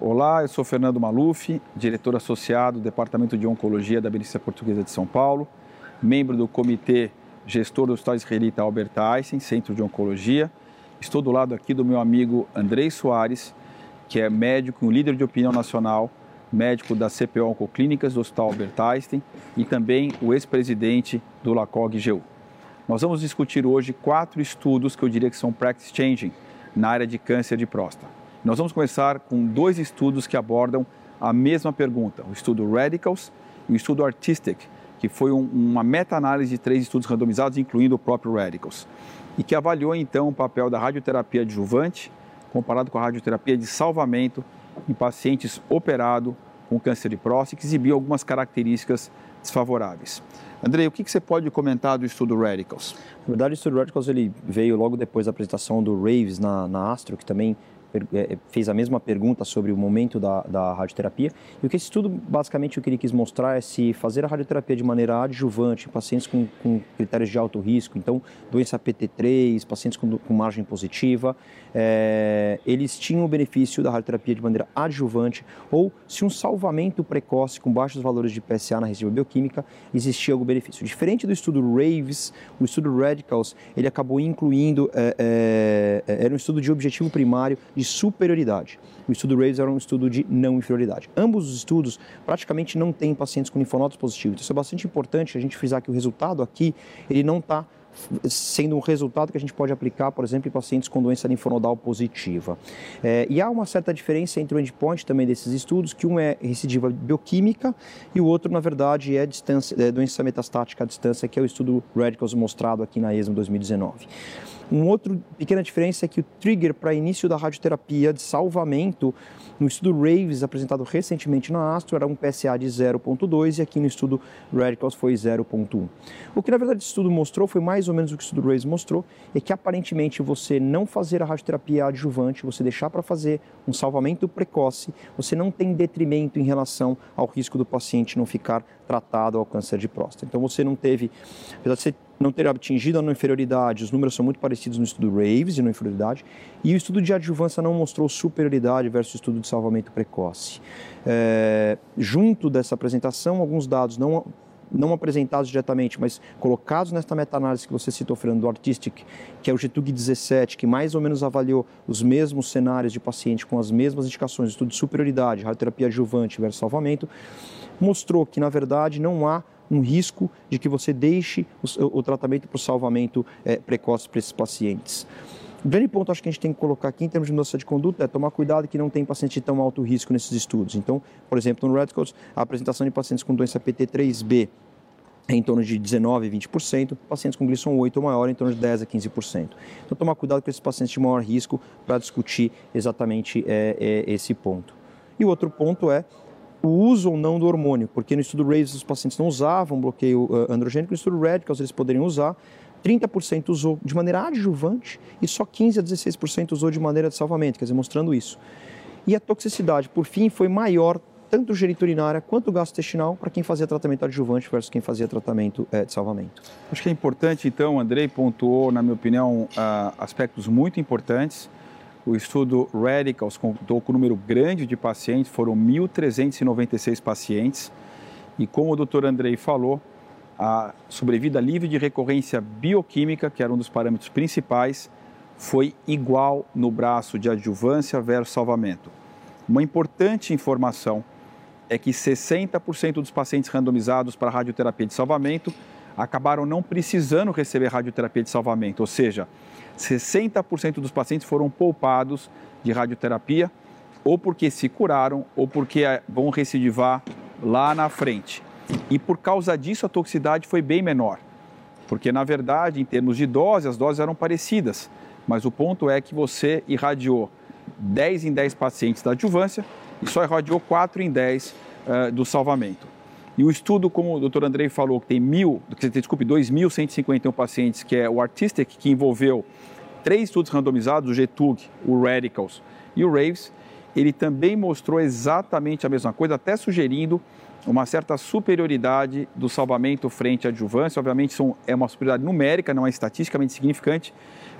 Olá, eu sou Fernando Maluf, diretor associado do Departamento de Oncologia da Beneficência Portuguesa de São Paulo, membro do Comitê Gestor do Hospital Israelita Albert Einstein, Centro de Oncologia. Estou do lado aqui do meu amigo Andrei Soares, que é médico e um líder de opinião nacional, médico da CPO Oncoclínicas do Hospital Albert Einstein e também o ex-presidente do LACOG-GU. Nós vamos discutir hoje quatro estudos que eu diria que são practice changing na área de câncer de próstata. Nós vamos começar com dois estudos que abordam a mesma pergunta, o estudo Radicals e o estudo Artistic, que foi um, uma meta-análise de três estudos randomizados, incluindo o próprio Radicals, e que avaliou então o papel da radioterapia adjuvante comparado com a radioterapia de salvamento em pacientes operados com câncer de próstata, que exibiu algumas características desfavoráveis. Andrei, o que, você pode comentar do estudo Radicals? Na verdade, o estudo Radicals ele veio logo depois da apresentação do Raves na, na Astro, que também fez a mesma pergunta sobre o momento da, da radioterapia. E o que esse estudo, basicamente, o que ele quis mostrar é se fazer a radioterapia de maneira adjuvante em pacientes com, com critérios de alto risco, então doença PT3, pacientes com, com margem positiva, é, eles tinham o benefício da radioterapia de maneira adjuvante ou se um salvamento precoce com baixos valores de PSA na resiva bioquímica existia algum benefício. Diferente do estudo RAVES, o estudo RADICALS, ele acabou incluindo, é, é, era um estudo de objetivo primário de de superioridade. O estudo RAVES era um estudo de não inferioridade. Ambos os estudos praticamente não têm pacientes com linfonodos positivos. Então, isso é bastante importante a gente frisar que o resultado aqui, ele não está sendo um resultado que a gente pode aplicar, por exemplo, em pacientes com doença linfonodal positiva. É, e há uma certa diferença entre o endpoint também desses estudos, que um é recidiva bioquímica e o outro, na verdade, é, distância, é doença metastática à distância, que é o estudo Radicals mostrado aqui na ESMO 2019. Um outro pequena diferença é que o trigger para início da radioterapia de salvamento no estudo RAVES apresentado recentemente na Astro era um PSA de 0.2 e aqui no estudo Radicals foi 0.1. O que na verdade esse estudo mostrou foi mais ou menos o que o estudo RAVES mostrou, é que aparentemente você não fazer a radioterapia adjuvante, você deixar para fazer um salvamento precoce, você não tem detrimento em relação ao risco do paciente não ficar tratado ao câncer de próstata. Então você não teve, apesar de você não ter atingido a não inferioridade, os números são muito parecidos no estudo RAVES de não inferioridade, e o estudo de adjuvância não mostrou superioridade versus o estudo de salvamento precoce. É, junto dessa apresentação, alguns dados não não apresentados diretamente, mas colocados nesta meta-análise que você citou, Fernando, do Artistic, que é o GTUG 17, que mais ou menos avaliou os mesmos cenários de paciente com as mesmas indicações, estudo de superioridade, radioterapia adjuvante versus salvamento, mostrou que, na verdade, não há um risco de que você deixe o, o tratamento para o salvamento é, precoce para esses pacientes. O grande ponto acho que a gente tem que colocar aqui em termos de mudança de conduta é tomar cuidado que não tem paciente de tão alto risco nesses estudos. Então, por exemplo, no Redcoats, a apresentação de pacientes com doença PT3B é em torno de 19% a 20%, pacientes com glisson 8 ou maior em torno de 10% a 15%. Então, tomar cuidado com esses pacientes de maior risco para discutir exatamente é, é, esse ponto. E o outro ponto é o uso ou não do hormônio, porque no estudo RAVES os pacientes não usavam bloqueio uh, androgênico, no estudo RADICALS eles poderiam usar, 30% usou de maneira adjuvante e só 15 a 16% usou de maneira de salvamento, quer dizer, mostrando isso. E a toxicidade, por fim, foi maior tanto geniturinária quanto gastrointestinal para quem fazia tratamento adjuvante versus quem fazia tratamento é, de salvamento. Acho que é importante, então, Andrei pontuou, na minha opinião, uh, aspectos muito importantes. O estudo Radicals contou com um número grande de pacientes, foram 1.396 pacientes. E como o doutor Andrei falou, a sobrevida livre de recorrência bioquímica, que era um dos parâmetros principais, foi igual no braço de adjuvância versus salvamento. Uma importante informação é que 60% dos pacientes randomizados para radioterapia de salvamento acabaram não precisando receber radioterapia de salvamento, ou seja, 60% dos pacientes foram poupados de radioterapia, ou porque se curaram, ou porque eh, vão recidivar lá na frente. E por causa disso a toxicidade foi bem menor, porque na verdade, em termos de dose, as doses eram parecidas, mas o ponto é que você irradiou 10 em 10 pacientes da adjuvância e só irradiou 4 em 10 uh, eh, do salvamento. E o estudo, como o doutor Andrei falou, que tem mil, desculpe, 2.151 pacientes, que é o Artistic, que envolveu três estudos randomizados, o GTUG, o Radicals e o RAVES, ele também mostrou exatamente a mesma coisa, até sugerindo uma certa superioridade do salvamento frente à adjuvância. Obviamente, são, é uma superioridade numérica, não é estatisticamente significante,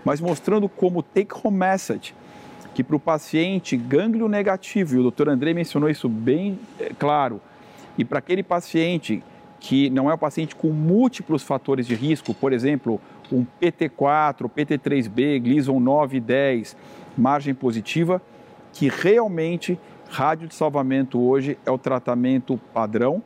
mas mostrando como take-home message que para o paciente gânglio negativo, e o doutor André mencionou isso bem é, claro, e para aquele paciente que não é um paciente com múltiplos fatores de risco, por exemplo, um PT4, PT3B, Gleason 9 e 10, margem positiva, que realmente rádio de salvamento hoje é o tratamento padrão.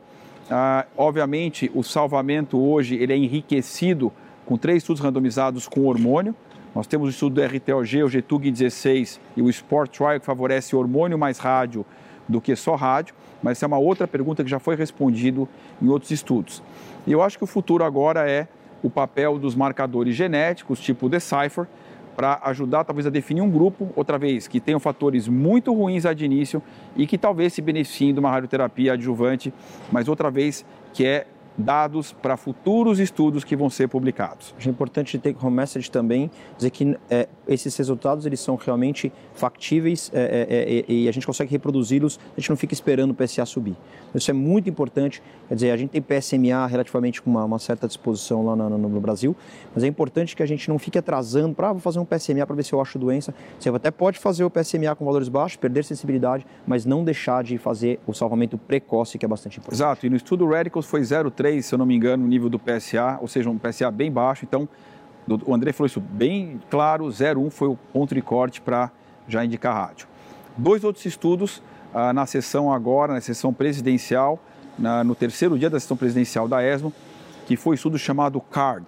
Ah, obviamente, o salvamento hoje ele é enriquecido com três estudos randomizados com hormônio. Nós temos o estudo do RTOG, o GTUG16 e o Sport Trial, que favorece hormônio mais rádio do que só rádio, mas essa é uma outra pergunta que já foi respondido em outros estudos. E eu acho que o futuro agora é o papel dos marcadores genéticos, tipo Decipher, para ajudar talvez a definir um grupo, outra vez, que tenham fatores muito ruins de início e que talvez se beneficiem de uma radioterapia adjuvante, mas outra vez que é dados para futuros estudos que vão ser publicados. Acho importante ter como message também dizer que é, esses resultados eles são realmente factíveis é, é, é e a gente consegue reproduzi-los, a gente não fica esperando o PSA subir. Isso é muito importante, quer dizer, a gente tem PSMA relativamente com uma, uma certa disposição lá no, no, Brasil, mas é importante que a gente não fique atrasando para ah, vou fazer um PSMA para ver se eu acho doença. Você até pode fazer o PSMA com valores baixos, perder sensibilidade, mas não deixar de fazer o salvamento precoce, que é bastante importante. Exato, e no estudo Radicals foi 0,3 3, se eu não me engano, o nível do PSA, ou seja, um PSA bem baixo. Então, o André falou isso bem claro, 0,1 foi o ponto de corte para já indicar rádio. Dois outros estudos ah, na sessão agora, na sessão presidencial, na, no terceiro dia da sessão presidencial da ESMO, que foi um estudo chamado CARD,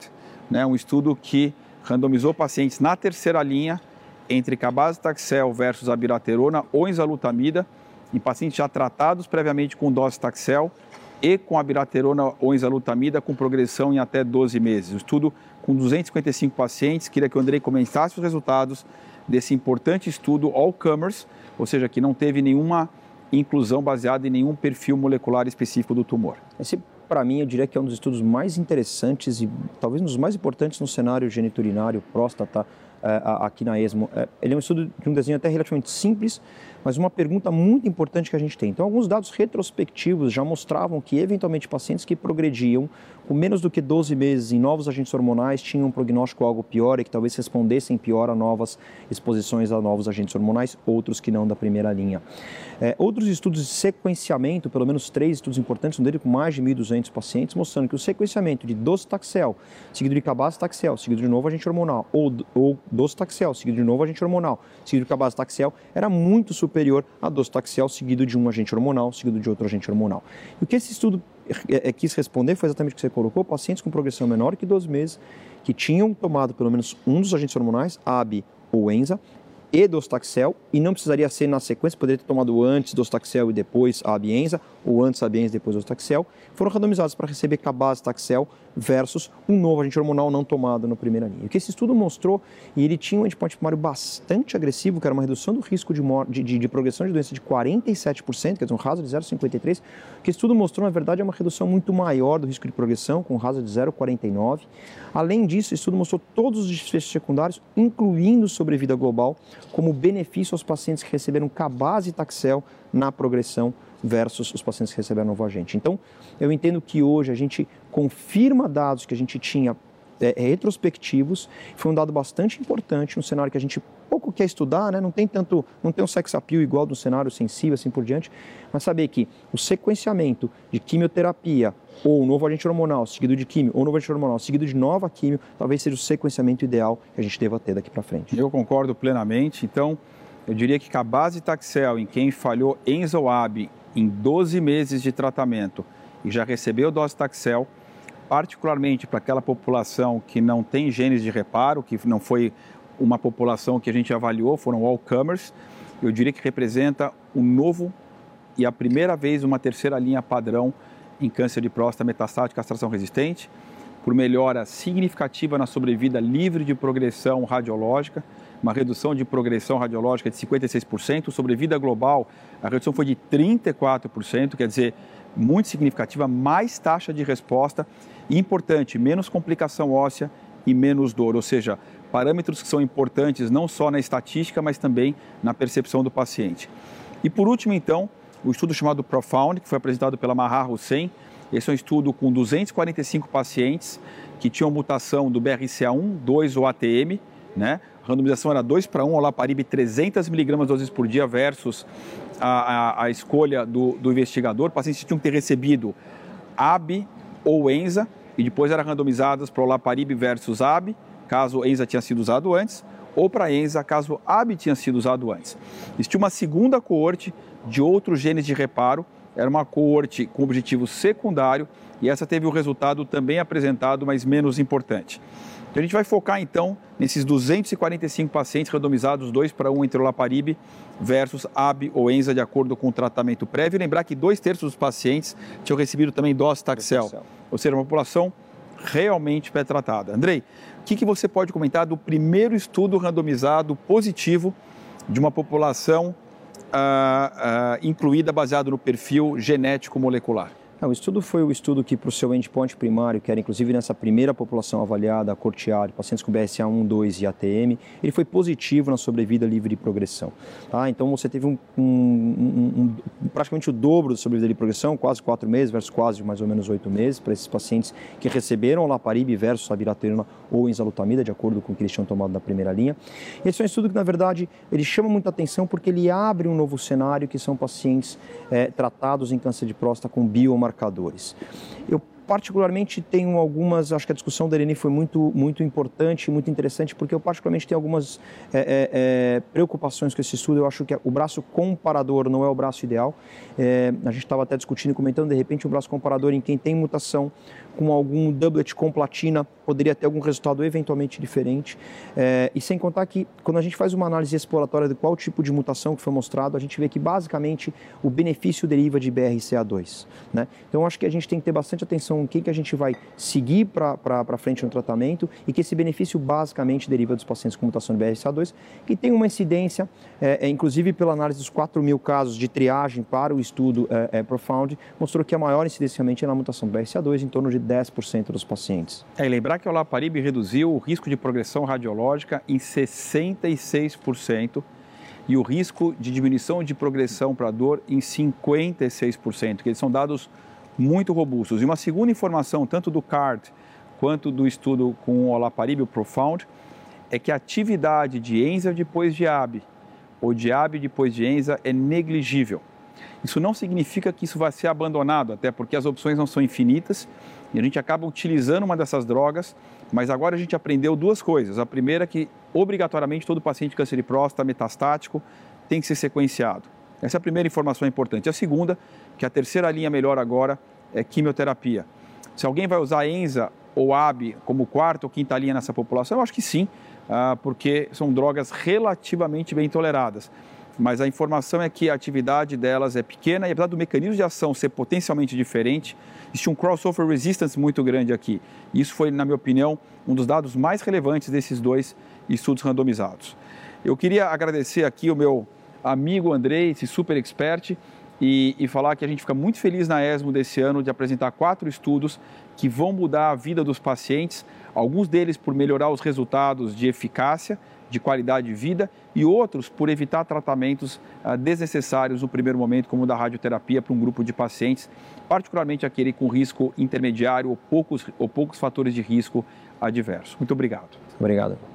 né, um estudo que randomizou pacientes na terceira linha entre cabazitaxel versus abiraterona ou enzalutamida em pacientes já tratados previamente com dose taxel e com a biraterona ou enzalutamida com progressão em até 12 meses. O estudo com 255 pacientes, queria que o Andrei comentasse os resultados desse importante estudo all-comers, ou seja, que não teve nenhuma inclusão baseada em nenhum perfil molecular específico do tumor. Esse, para mim, eu diria que é um dos estudos mais interessantes e talvez um dos mais importantes no cenário geniturinário, próstata, aqui na ESMO. É, ele é um estudo de um desenho até relativamente simples, mas uma pergunta muito importante que a gente tem. Então, alguns dados retrospectivos já mostravam que, eventualmente, pacientes que progrediam com menos do que 12 meses em novos agentes hormonais tinham um prognóstico algo pior e que talvez respondessem pior a novas exposições a novos agentes hormonais, outros que não da primeira linha. É, outros estudos de sequenciamento, pelo menos três estudos importantes, um deles com mais de 1.200 pacientes, mostrando que o sequenciamento de docetaxel, seguido de cabazitaxel, seguido de novo agente hormonal, ou, ou docetaxel, seguido de novo agente hormonal, seguido de cabazitaxel, era muito superior a docetaxel, seguido de um agente hormonal, seguido de outro agente hormonal. E o que esse estudo é, é, quis responder foi exatamente o que você colocou: pacientes com progressão menor que 12 meses, que tinham tomado pelo menos um dos agentes hormonais, AB ou ENZA, e Dostaxel, e não precisaria ser na sequência, poderia ter tomado antes Dostaxel e depois a Abienza, ou antes e depois Dostaxel, foram randomizados para receber Cabaz Taxel versus um novo agente hormonal não tomado na primeira linha. O que esse estudo mostrou, e ele tinha um endpoint primário bastante agressivo, que era uma redução do risco de, de, de, de progressão de doença de 47%, quer dizer, um raso de 0,53%, o que esse estudo mostrou, na verdade, é uma redução muito maior do risco de progressão, com um de 0,49%. Além disso, esse estudo mostrou todos os desfechos secundários, incluindo sobrevida global, como benefício aos pacientes que receberam cabaz taxel na progressão versus os pacientes que receberam novo agente. Então, eu entendo que hoje a gente confirma dados que a gente tinha é, retrospectivos, foi um dado bastante importante no cenário que a gente pouco quer estudar, né? não tem tanto, não tem um sex appeal igual do cenário sensível, assim por diante, mas saber que o sequenciamento de quimioterapia ou novo agente hormonal seguido de quimio, ou novo agente hormonal seguido de nova quimio, talvez seja o sequenciamento ideal que a gente deva ter daqui para frente. Eu concordo plenamente, então eu diria que a base Taxel em quem falhou Enzoab em 12 meses de tratamento e já recebeu dose Taxel, particularmente para aquela população que não tem genes de reparo, que não foi uma população que a gente avaliou, foram all-comers, eu diria que representa um novo e a primeira vez uma terceira linha padrão em câncer de próstata metastático castração resistente, por melhora significativa na sobrevida livre de progressão radiológica, uma redução de progressão radiológica de 56%, sobrevida global, a redução foi de 34%, quer dizer, muito significativa, mais taxa de resposta e importante, menos complicação óssea e menos dor, ou seja, parâmetros que são importantes não só na estatística, mas também na percepção do paciente. E por último, então, o estudo chamado Profound, que foi apresentado pela Mahar Hussein. Esse é um estudo com 245 pacientes que tinham mutação do BRCA1, 2 ou ATM, né? Randomização era 2 para 1, olaparib 300 miligramas doses por dia versus a, a, a escolha do, do investigador. Pacientes tinham que ter recebido AB ou ENZA e depois eram randomizadas para olaparib versus AB, caso ENZA tinha sido usado antes, ou para ENZA, caso AB tinha sido usado antes. Existia uma segunda coorte de outros genes de reparo, era uma coorte com objetivo secundário e essa teve o resultado também apresentado, mas menos importante. Então a gente vai focar então nesses 245 pacientes randomizados 2 para 1 entre o Laparib versus AB ou ENZA de acordo com o tratamento prévio. E lembrar que dois terços dos pacientes tinham recebido também dose Taxel, ou seja, uma população realmente pré-tratada. Andrei, o que, que você pode comentar do primeiro estudo randomizado positivo de uma população uh, uh, incluída baseado no perfil genético molecular? Não, o estudo foi o estudo que, para o seu endpoint primário, que era inclusive nessa primeira população avaliada, a corteada, pacientes com BSA 1, 2 e ATM, ele foi positivo na sobrevida livre de progressão. Tá? Então você teve um, um, um, praticamente o dobro da sobrevida livre de progressão, quase 4 meses versus quase mais ou menos 8 meses, para esses pacientes que receberam laparib versus abiraterona ou enzalutamida, de acordo com o que eles tinham tomado na primeira linha. Esse é um estudo que, na verdade, ele chama muita atenção porque ele abre um novo cenário, que são pacientes é, tratados em câncer de próstata com biomarcadores marcadores. Eu particularmente tenho algumas, acho que a discussão da Irene foi muito, muito importante, muito interessante, porque eu particularmente tenho algumas é, é, é, preocupações com esse estudo. Eu acho que o braço comparador não é o braço ideal. É, a gente estava até discutindo, comentando, de repente, o braço comparador em quem tem mutação com algum doublet com platina poderia ter algum resultado eventualmente diferente. É, e sem contar que, quando a gente faz uma análise exploratória de qual tipo de mutação que foi mostrado, a gente vê que basicamente o benefício deriva de BRCA2. Né? Então, acho que a gente tem que ter bastante atenção em quem que a gente vai seguir para frente no tratamento e que esse benefício basicamente deriva dos pacientes com mutação de BRCA2, que tem uma incidência, é, é, inclusive pela análise dos 4 mil casos de triagem para o estudo é, é Profound, mostrou que a maior incidência é na mutação do BRCA2, em torno de 10% dos pacientes. É, e lembrar que o Laparib reduziu o risco de progressão radiológica em 66% e o risco de diminuição de progressão para dor em 56%, que eles são dados muito robustos. E uma segunda informação, tanto do CART quanto do estudo com o Olaparib, o Profound, é que a atividade de ENZA depois de AB ou de AB depois de ENZA é negligível. Isso não significa que isso vai ser abandonado, até porque as opções não são infinitas e a gente acaba utilizando uma dessas drogas, mas agora a gente aprendeu duas coisas. A primeira é que, obrigatoriamente, todo paciente de câncer de próstata metastático tem que ser sequenciado. Essa é a primeira informação importante. A segunda, que a terceira linha melhor agora é quimioterapia. Se alguém vai usar ENZA ou AB como quarta ou quinta linha nessa população, eu acho que sim, ah, porque são drogas relativamente bem toleradas mas a informação é que a atividade delas é pequena e apesar do mecanismo de ação ser potencialmente diferente, existe um crossover resistance muito grande aqui. Isso foi, na minha opinião, um dos dados mais relevantes desses dois estudos randomizados. Eu queria agradecer aqui o meu amigo Andrei, esse super expert, e, e, falar que a gente fica muito feliz na ESMO desse ano de apresentar quatro estudos que vão mudar a vida dos pacientes, alguns deles por melhorar os resultados de eficácia de qualidade de vida e outros por evitar tratamentos ah, desnecessários no primeiro momento, como o da radioterapia para um grupo de pacientes, particularmente aquele com risco intermediário ou poucos, ou poucos fatores de risco adverso. Muito obrigado. Obrigado.